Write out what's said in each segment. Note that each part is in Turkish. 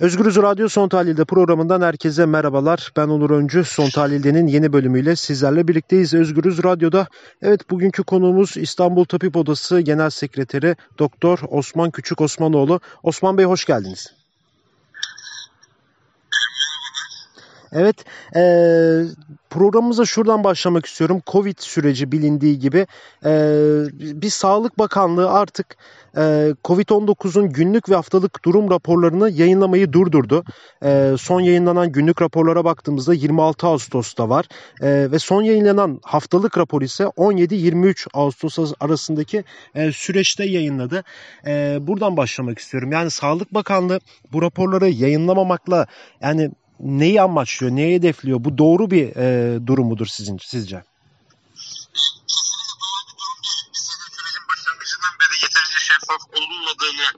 Özgürüz Radyo Son Tahlil'de programından herkese merhabalar. Ben Onur Öncü. Son Tahlil'de'nin yeni bölümüyle sizlerle birlikteyiz. Özgürüz Radyo'da. Evet bugünkü konuğumuz İstanbul Tabip Odası Genel Sekreteri Doktor Osman Küçük Osmanoğlu. Osman Bey hoş geldiniz. Evet, e, programımıza şuradan başlamak istiyorum. Covid süreci bilindiği gibi e, bir Sağlık Bakanlığı artık e, Covid-19'un günlük ve haftalık durum raporlarını yayınlamayı durdurdu. E, son yayınlanan günlük raporlara baktığımızda 26 Ağustos'ta var e, ve son yayınlanan haftalık rapor ise 17-23 Ağustos arasındaki e, süreçte yayınladı. E, buradan başlamak istiyorum. Yani Sağlık Bakanlığı bu raporları yayınlamamakla yani neyi amaçlıyor, neyi hedefliyor? Bu doğru bir e, durum mudur sizin, sizce? şeffaf olunmadığını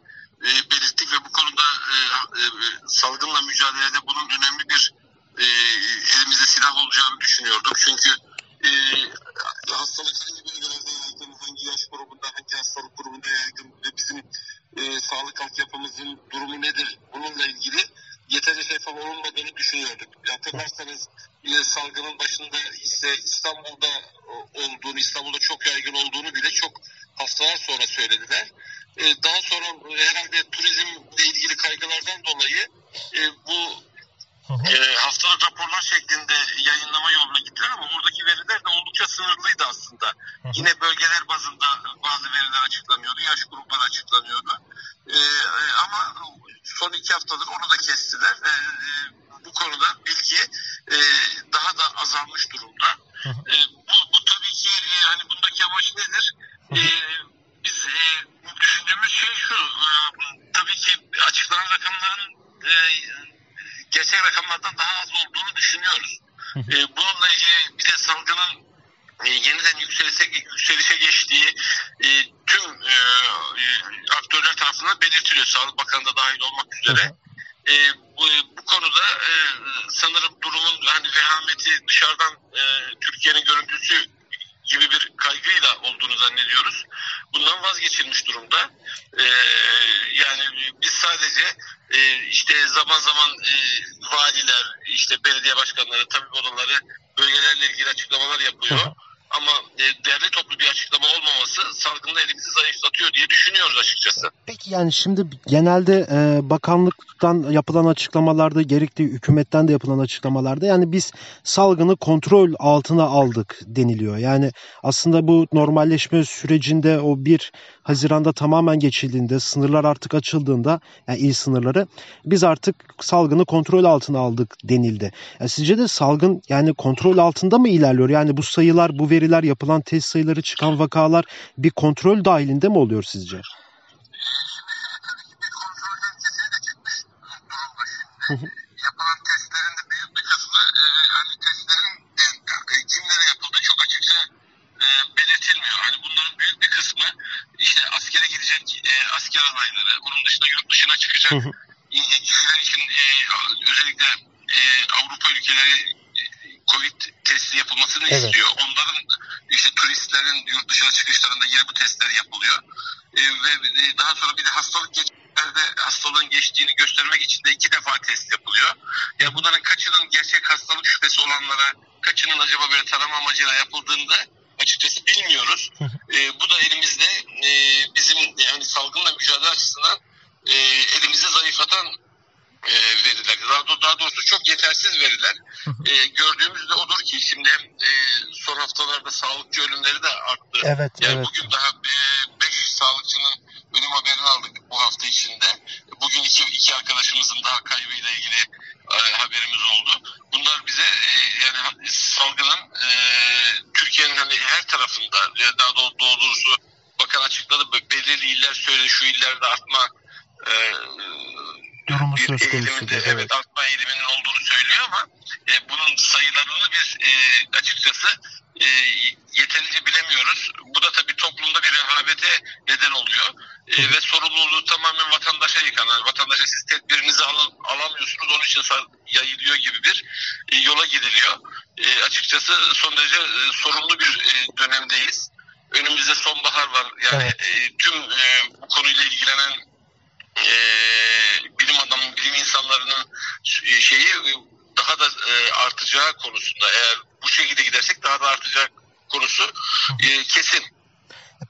e, belirttik ve bu konuda e, e, salgınla mücadelede bunun önemli bir e, elimizde silah olacağını düşünüyorduk. Çünkü e, hastalık hangi bölgelerde yaygın, hangi yaş grubunda, hangi hastalık grubunda yaygın ve bizim e, sağlık altyapımızın durumu nedir bununla ilgili yeterince şeffaf olunmadığını düşünüyorduk. Hatırlarsanız e, salgının başında ise İstanbul'da olduğunu, İstanbul'da çok yaygın olduğunu bile çok haftalar sonra söylediler. E, daha sonra herhalde turizmle ilgili kaygılardan dolayı e, bu e, haftalık raporlar şeklinde yayınlama yoluna gittiler ama oradaki veriler de oldukça sınırlıydı aslında. Yine bölgeler bazında bazı veriler açıklanıyordu, yaş grupları açıklanıyordu. E, ama son iki haftadır onu da kestiler. E, bu konuda bilgi e, daha da azalmış durumda. E, bu, bu tabii ki e, hani bundaki amaç nedir? E, biz e, düşündüğümüz şey şu, e, tabii ki açıklanan rakamların e, gerçek rakamlardan daha az olduğunu düşünüyoruz. E, bununla ilgili bir de salgının e, yeniden yükselişe, yükselişe geçtiği e, tüm e, aktörler belirtiliyor. Sağlık Bakanı da dahil olmak üzere. E, bu, bu konuda e, sanırım durumun hani vehameti dışarıdan e, Türkiye'nin görüntüsü gibi bir kaygıyla olduğunu zannediyoruz. Bundan vazgeçilmiş durumda. E, yani biz sadece e, işte zaman zaman e, valiler, işte belediye başkanları, tabip odaları bölgelerle ilgili açıklamalar yapıyor. Ama e, derli toplu bir açıklama olmaması salgında elimizi zayıflatıyor diye düşünüyoruz açıkçası. Peki yani şimdi genelde e, bakanlıktan yapılan açıklamalarda gerektiği hükümetten de yapılan açıklamalarda yani biz salgını kontrol altına aldık deniliyor. Yani aslında bu normalleşme sürecinde o bir Haziran'da tamamen geçildiğinde, sınırlar artık açıldığında, yani il sınırları, biz artık salgını kontrol altına aldık denildi. Yani sizce de salgın yani kontrol altında mı ilerliyor? Yani bu sayılar, bu veriler, yapılan test sayıları, çıkan vakalar bir kontrol dahilinde mi oluyor sizce? Yapılan testlerin de büyük bir kısmı e, hani testlerin e, kimlere yapıldı çok açıkça e, belirtilmiyor. Hani bunların büyük bir kısmı işte askere gidecek e, asker adayları, onun dışında yurt dışına çıkacak kişiler için e, özellikle e, Avrupa ülkeleri Covid testi yapılmasını evet. istiyor. Onların işte turistlerin yurt dışına çıkışlarında yine bu testler yapılıyor. E, ve e, daha sonra bir de hastalık geçişlerde hastalığın geçtiğini göstermek için de iki defa test yapılıyor. Ya yani bunların kaçının gerçek hastalık şüphesi olanlara, kaçının acaba böyle tarama amacıyla yapıldığında açıkçası bilmiyoruz. e, bu da elimizde e, bizim yani salgınla mücadele açısından e, elimizi zayıflatan. Daha, doğrusu çok yetersiz veriler. E, gördüğümüz de odur ki şimdi e, son haftalarda sağlıkçı ölümleri de arttı. Evet, yani evet. bugün daha 5 e, sağlıkçının ölüm haberini aldık bu hafta içinde. Bugün iki, iki arkadaşımızın daha kaybıyla ilgili e, haberimiz oldu. Bunlar bize e, yani salgının e, Türkiye'nin hani her tarafında daha doğrusu bakan açıkladı belirli iller söyledi şu illerde artma e, durumu bir söz konusu. Eğiliminde, Evet. evet artma eğiliminin olduğunu söylüyor ama e, bunun sayılarını bir e, açıkçası e, yeterince bilemiyoruz. Bu da tabii toplumda bir rehavete neden oluyor. E, ve sorumluluğu tamamen vatandaşa yıkan. Vatandaşa siz tedbirinizi al, alamıyorsunuz onun için yayılıyor gibi bir e, yola gidiliyor. E, açıkçası son derece e, sorumlu bir e, dönemdeyiz. Önümüzde sonbahar var. Yani Evet. e, tüm e, bu konuyla ilgilenen e, bilim adamı, bilim insanları şeyi daha da artacağı konusunda eğer bu şekilde gidersek daha da artacak konusu kesin.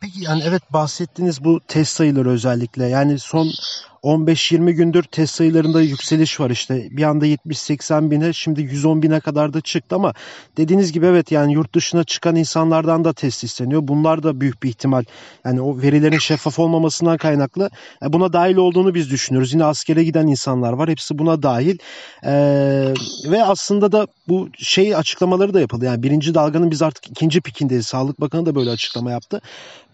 Peki yani evet bahsettiğiniz bu test sayıları özellikle yani son 15-20 gündür test sayılarında yükseliş var işte. Bir anda 70-80 bine şimdi 110 bine kadar da çıktı ama dediğiniz gibi evet yani yurt dışına çıkan insanlardan da test isteniyor. Bunlar da büyük bir ihtimal yani o verilerin şeffaf olmamasından kaynaklı e, buna dahil olduğunu biz düşünüyoruz. Yine askere giden insanlar var. Hepsi buna dahil. Ee, ve aslında da bu şey açıklamaları da yapıldı. Yani birinci dalganın biz artık ikinci pikindeyiz. Sağlık Bakanı da böyle açıklama yaptı.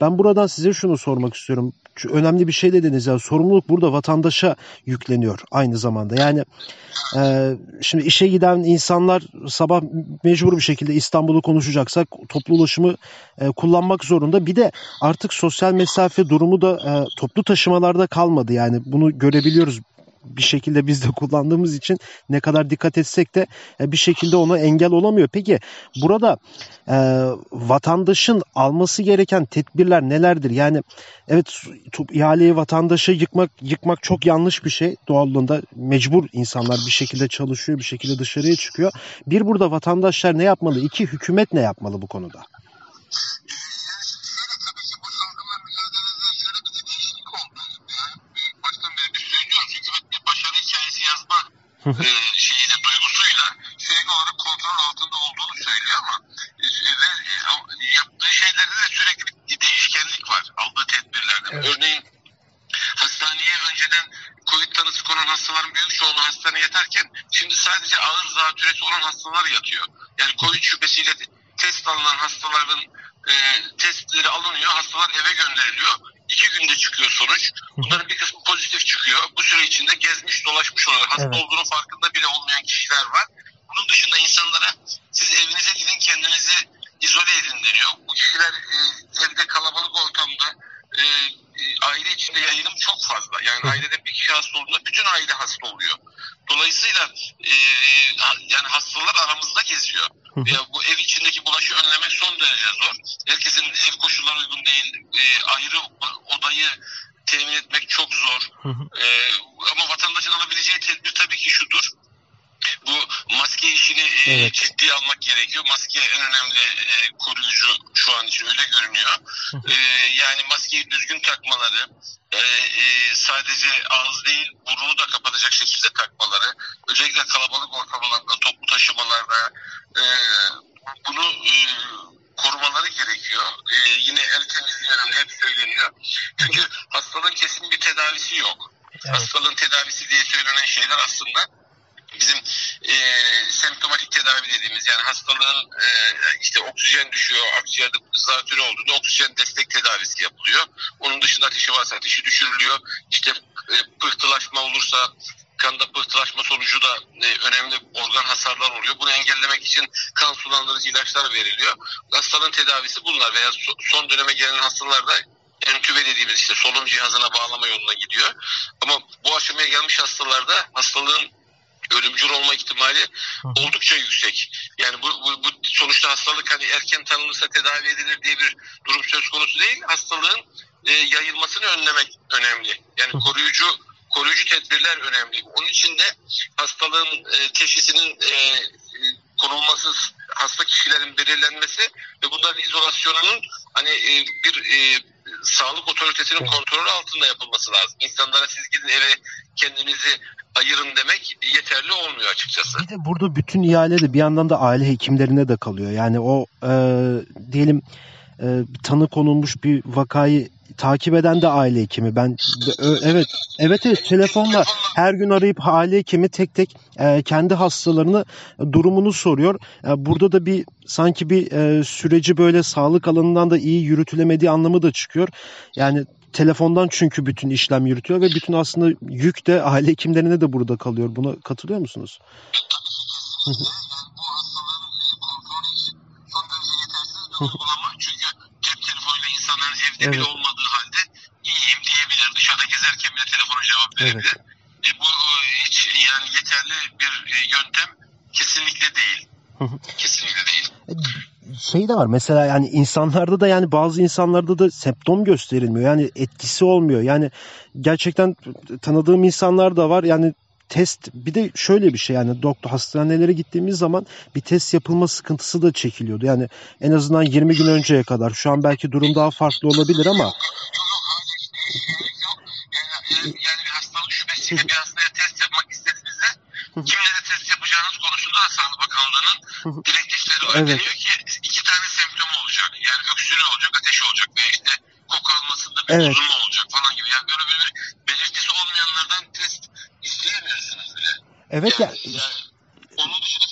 Ben buradan size şunu sormak istiyorum. Şu önemli bir şey dediniz ya sorumluluk burada vatandaşa yükleniyor aynı zamanda. Yani e, şimdi işe giden insanlar sabah mecbur bir şekilde İstanbul'u konuşacaksak toplu ulaşımı e, kullanmak zorunda. Bir de artık sosyal mesafe durumu da e, toplu taşımalarda kalmadı. Yani bunu görebiliyoruz bir şekilde biz de kullandığımız için ne kadar dikkat etsek de e, bir şekilde ona engel olamıyor. Peki burada e, vatandaşın alması gereken tedbirler nelerdir? Yani evet ihaleyi vatandaşa yıkmak yıkmak çok yanlış bir şey. Doğallığında mecbur insanlar bir şekilde çalışıyor, bir şekilde dışarıya çıkıyor. Bir burada vatandaşlar ne yapmalı? İki hükümet ne yapmalı bu konuda? E, şeyiyle duygusuyla sürekli olarak kontrol altında olduğunu söylüyor ama e, e, yaptığı şeylerde de sürekli bir değişkenlik var aldığı tedbirlerde. Evet. Örneğin hastaneye önceden Covid tanısı konan hastaların büyük çoğunluğu hastaneye yatarken şimdi sadece ağır zatürresi olan hastalar yatıyor. Yani Covid şüphesiyle test alınan hastaların e, testleri alınıyor, hastalar eve gönderiliyor. İki günde çıkıyor sonuç. Bunların bir kısmı pozitif çıkıyor. Bu süre içinde gezmiş dolaşmış oluyor. Hasta evet. olduğunu farkında bile olmayan kişiler var. Bunun dışında insanlara siz evinize gidin kendinizi izole edin deniyor. Bu kişiler e, evde kalabalık ortamda e, e, aile içinde yayılım çok fazla. Yani ailede bir kişi hasta olduğunda bütün aile hasta oluyor. Dolayısıyla e, yani hastalar aramızda geziyor. Ya bu ev içindeki bulaşı önlemek son derece zor. Herkesin ev koşulları uygun değil. E, ayrı odayı temin etmek çok zor. E, ama vatandaşın alabileceği tedbir tabii ki şudur. Bu maske işini e, evet. ciddiye almak gerekiyor. Maske en önemli e, koruyucu şu an için öyle görünüyor. e, yani maskeyi düzgün takmaları, e, e, sadece ağız değil burnu da kapatacak şekilde takmaları, özellikle kalabalık ortamlarda, toplu taşımalarda e, bunu e, korumaları gerekiyor. E, yine el temizliği önemli hep söyleniyor. Çünkü hastalığın kesin bir tedavisi yok. Evet. Hastalığın tedavisi diye söylenen şeyler aslında tedavi dediğimiz yani hastalığın e, işte oksijen düşüyor, akciğerde zatürre olduğunda oksijen destek tedavisi yapılıyor. Onun dışında ateşi varsa ateşi düşürülüyor. İşte e, pıhtılaşma olursa kanda pıhtılaşma sonucu da e, önemli organ hasarlar oluyor. Bunu engellemek için kan sulandırıcı ilaçlar veriliyor. Hastalığın tedavisi bunlar veya so, son döneme gelen hastalarda entübe dediğimiz işte solunum cihazına bağlama yoluna gidiyor. Ama bu aşamaya gelmiş hastalarda hastalığın ölümcül olma ihtimali oldukça yüksek. Yani bu, bu, bu sonuçta hastalık hani erken tanınırsa tedavi edilir diye bir durum söz konusu değil. Hastalığın e, yayılmasını önlemek önemli. Yani koruyucu koruyucu tedbirler önemli. Onun için de hastalığın e, teşhisinin e, konulması, hasta kişilerin belirlenmesi ve bunların izolasyonunun hani e, bir e, sağlık otoritesinin kontrolü altında yapılması lazım. İnsanlara siz gidin eve kendinizi ayırın demek yeterli olmuyor açıkçası. Bir de burada bütün ihale de bir yandan da aile hekimlerine de kalıyor. Yani o e, diyelim e, tanı konulmuş bir vakayı takip eden de aile hekimi. Ben evet evet evet telefonla her gün arayıp aile hekimi tek tek e, kendi hastalarını durumunu soruyor. E, burada da bir sanki bir e, süreci böyle sağlık alanından da iyi yürütülemediği anlamı da çıkıyor. Yani telefondan çünkü bütün işlem yürütüyor ve bütün aslında yük de aile hekimlerine de burada kalıyor. Buna katılıyor musunuz? cep telefonuyla insanların evde evet. bile olmadığı halde iyiyim diyebilir. Dışarıda gezerken bile telefona cevap verebilir. Evet. E, bu hiç yani yeterli bir e, yöntem kesinlikle değil. kesinlikle değil. E, şey de var mesela yani insanlarda da yani bazı insanlarda da semptom gösterilmiyor. Yani etkisi olmuyor. Yani gerçekten tanıdığım insanlar da var. Yani test bir de şöyle bir şey yani doktor hastanelere gittiğimiz zaman bir test yapılma sıkıntısı da çekiliyordu. Yani en azından 20 gün önceye kadar. Şu an belki durum daha farklı olabilir ama yani bir hastalık şubesiyle bir hastaya test yapmak istediğinizde kimlere test yapacağınız konusunda da Sağlık Bakanlığı'nın direktifleri var. Evet. Deniyor ki iki tane semptom olacak. Yani öksürüğü olacak, ateşi olacak ve işte koku almasında bir Evet. olacak falan gibi. Yani böyle bir belirtisi olmayanlardan test isteyemiyorsunuz evet ya Yani, yani onun dışında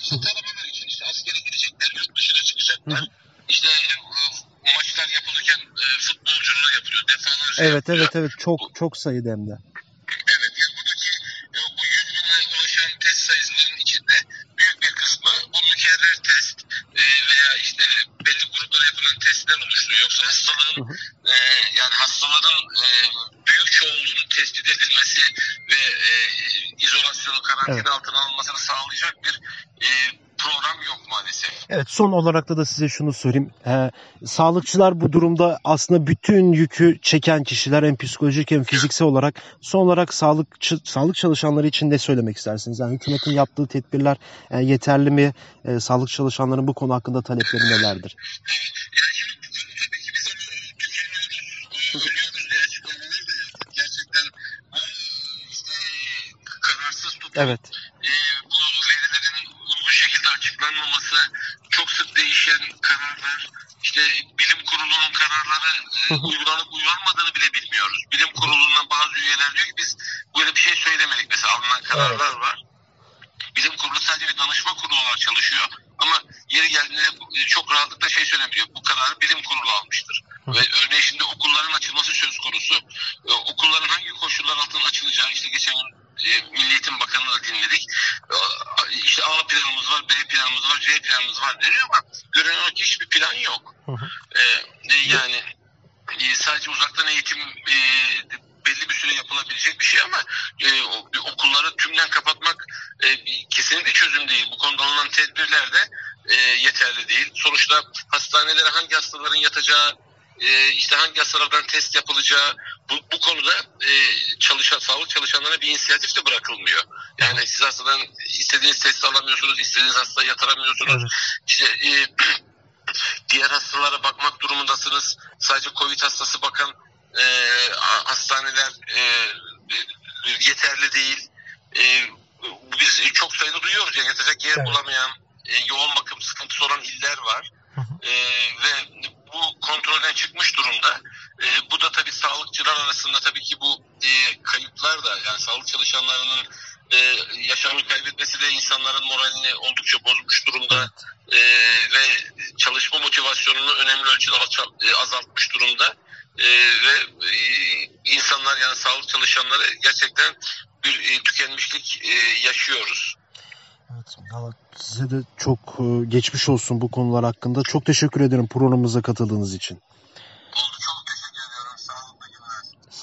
işte taramalar için işte askere gidecekler, yurt dışına çıkacaklar. İşte e, maçlar yapılırken e, futbolculara yapılıyor. Defalarca evet yapılıyor. evet evet çok çok sayıda hem de. Evet yani buradaki e, bu 100 bine ulaşan test sayısının içinde büyük bir kısmı bu mükerrer test e, veya işte belli gruplara yapılan testler oluşturuyor. Yoksa hastalığın Hı hı. e, yani hastaların e, tespit edilmesi ve e, izolasyonu karantina Evet. altına alınmasını sağlayacak bir e, program yok maalesef. Evet son olarak da, da size şunu söyleyeyim. Ee, sağlıkçılar bu durumda aslında bütün yükü çeken kişiler hem psikolojik hem fiziksel olarak son olarak sağlıkçı, sağlık çalışanları için ne söylemek istersiniz? Yani hükümetin yaptığı tedbirler e, yeterli mi? E, sağlık çalışanların bu konu hakkında talepleri nelerdir? Yani şimdi bu konu tabii ki biz onu tükeniyoruz, e, ölüyoruz diye açıklamalar da yaptık. Gerçekten e, işte kararsız tutup Evet. e, bu verilerin uygun şekilde açıklanmaması, çok sık değişen kararlar, işte bilim kurulunun kararları e, uygulanıp uygulanmadığını bile bilmiyoruz. Bilim kurulundan bazı üyeler diyor ki biz böyle bir şey söylemedik. Mesela alınan kararlar var. Bilim kurulu sadece bir danışma kurulu olarak çalışıyor. Ama yeri geldiğinde çok rahatlıkla şey söyleyebiliyor. Bu kararı bilim kurulu almıştır. Ve örneğin şimdi okulların açılması söz konusu. E, okulların hangi koşullar altında açılacağı işte geçen gün Eğitim Bakanı'nı da dinledik. E, işte A planımız var, B planımız var, C planımız var deniyor ama görünen ki hiçbir plan yok. Hı hı. E, e, yani e, sadece uzaktan eğitim e, belli bir süre yapılabilecek bir şey ama e, okulları tümden kapatmak e, kesinlikle çözüm değil. Bu konuda alınan tedbirler de e, yeterli değil. Sonuçta hastanelere hangi hastaların yatacağı, e, işte hangi hastalardan test yapılacağı bu, bu konuda e, çalışan sağlık çalışanlarına bir inisiyatif de bırakılmıyor. Yani siz hastadan istediğiniz testi alamıyorsunuz, istediğiniz hastaya yatıramıyorsunuz. Evet. İşte e, diğer hastalara bakmak durumundasınız. Sadece Covid hastası bakan e, ha- hastaneler e, yeterli değil. E, biz çok sayıda duyuyoruz ya yatacak yer Evet. bulamayan, e, yoğun bakım sıkıntısı olan iller var. Hı hı. E, ve bu kontrolden çıkmış durumda. E, bu da tabii sağlıkçılar arasında tabii ki bu e, kayıplar da yani sağlık çalışanlarının e, yaşamını kaybetmesi de insanların moralini oldukça bozmuş durumda e, ve çalışma motivasyonunu önemli ölçüde e, azaltmış durumda E, ve e, insanlar yani sağlık çalışanları gerçekten bir e, tükenmişlik e, yaşıyoruz. Evet, size de çok e, geçmiş olsun bu konular hakkında. Çok teşekkür ederim programımıza katıldığınız için.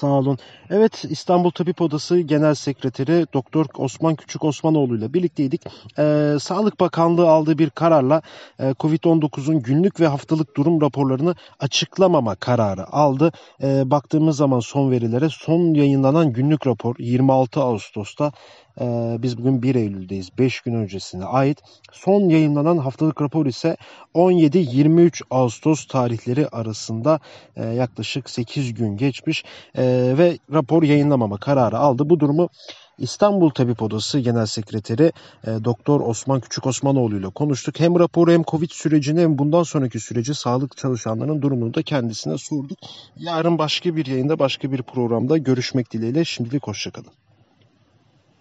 Sağ olun. Evet İstanbul Tabip Odası Genel Sekreteri Doktor Osman Küçük Osmanoğlu ile birlikteydik. Ee, Sağlık Bakanlığı aldığı bir kararla e, Covid-19'un günlük ve haftalık durum raporlarını açıklamama kararı aldı. Ee, baktığımız zaman son verilere son yayınlanan günlük rapor 26 Ağustos'ta e, biz bugün 1 Eylül'deyiz. 5 gün öncesine ait. Son yayınlanan haftalık rapor ise 17-23 Ağustos tarihleri arasında e, yaklaşık 8 gün geçmiş e, ve rapor yayınlamama kararı aldı. Bu durumu İstanbul Tabip Odası Genel Sekreteri e, Doktor Osman Küçük Osmanoğlu ile konuştuk. Hem raporu hem Covid sürecini hem bundan sonraki süreci sağlık çalışanlarının durumunu da kendisine sorduk. Yarın başka bir yayında başka bir programda görüşmek dileğiyle şimdilik hoşçakalın.